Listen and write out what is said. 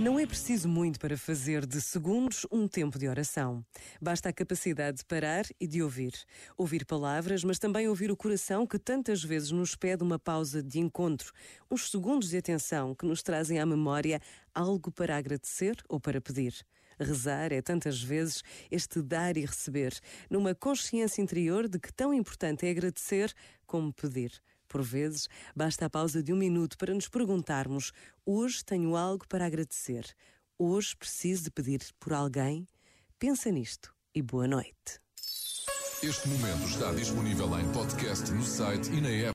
Não é preciso muito para fazer de segundos um tempo de oração. Basta a capacidade de parar e de ouvir. Ouvir palavras, mas também ouvir o coração que tantas vezes nos pede uma pausa de encontro, uns segundos de atenção que nos trazem à memória algo para agradecer ou para pedir. Rezar é tantas vezes este dar e receber, numa consciência interior de que tão importante é agradecer como pedir. Por vezes, basta a pausa de um minuto para nos perguntarmos: hoje tenho algo para agradecer. Hoje preciso de pedir por alguém? Pensa nisto e boa noite. Este momento está disponível em podcast no site e na app.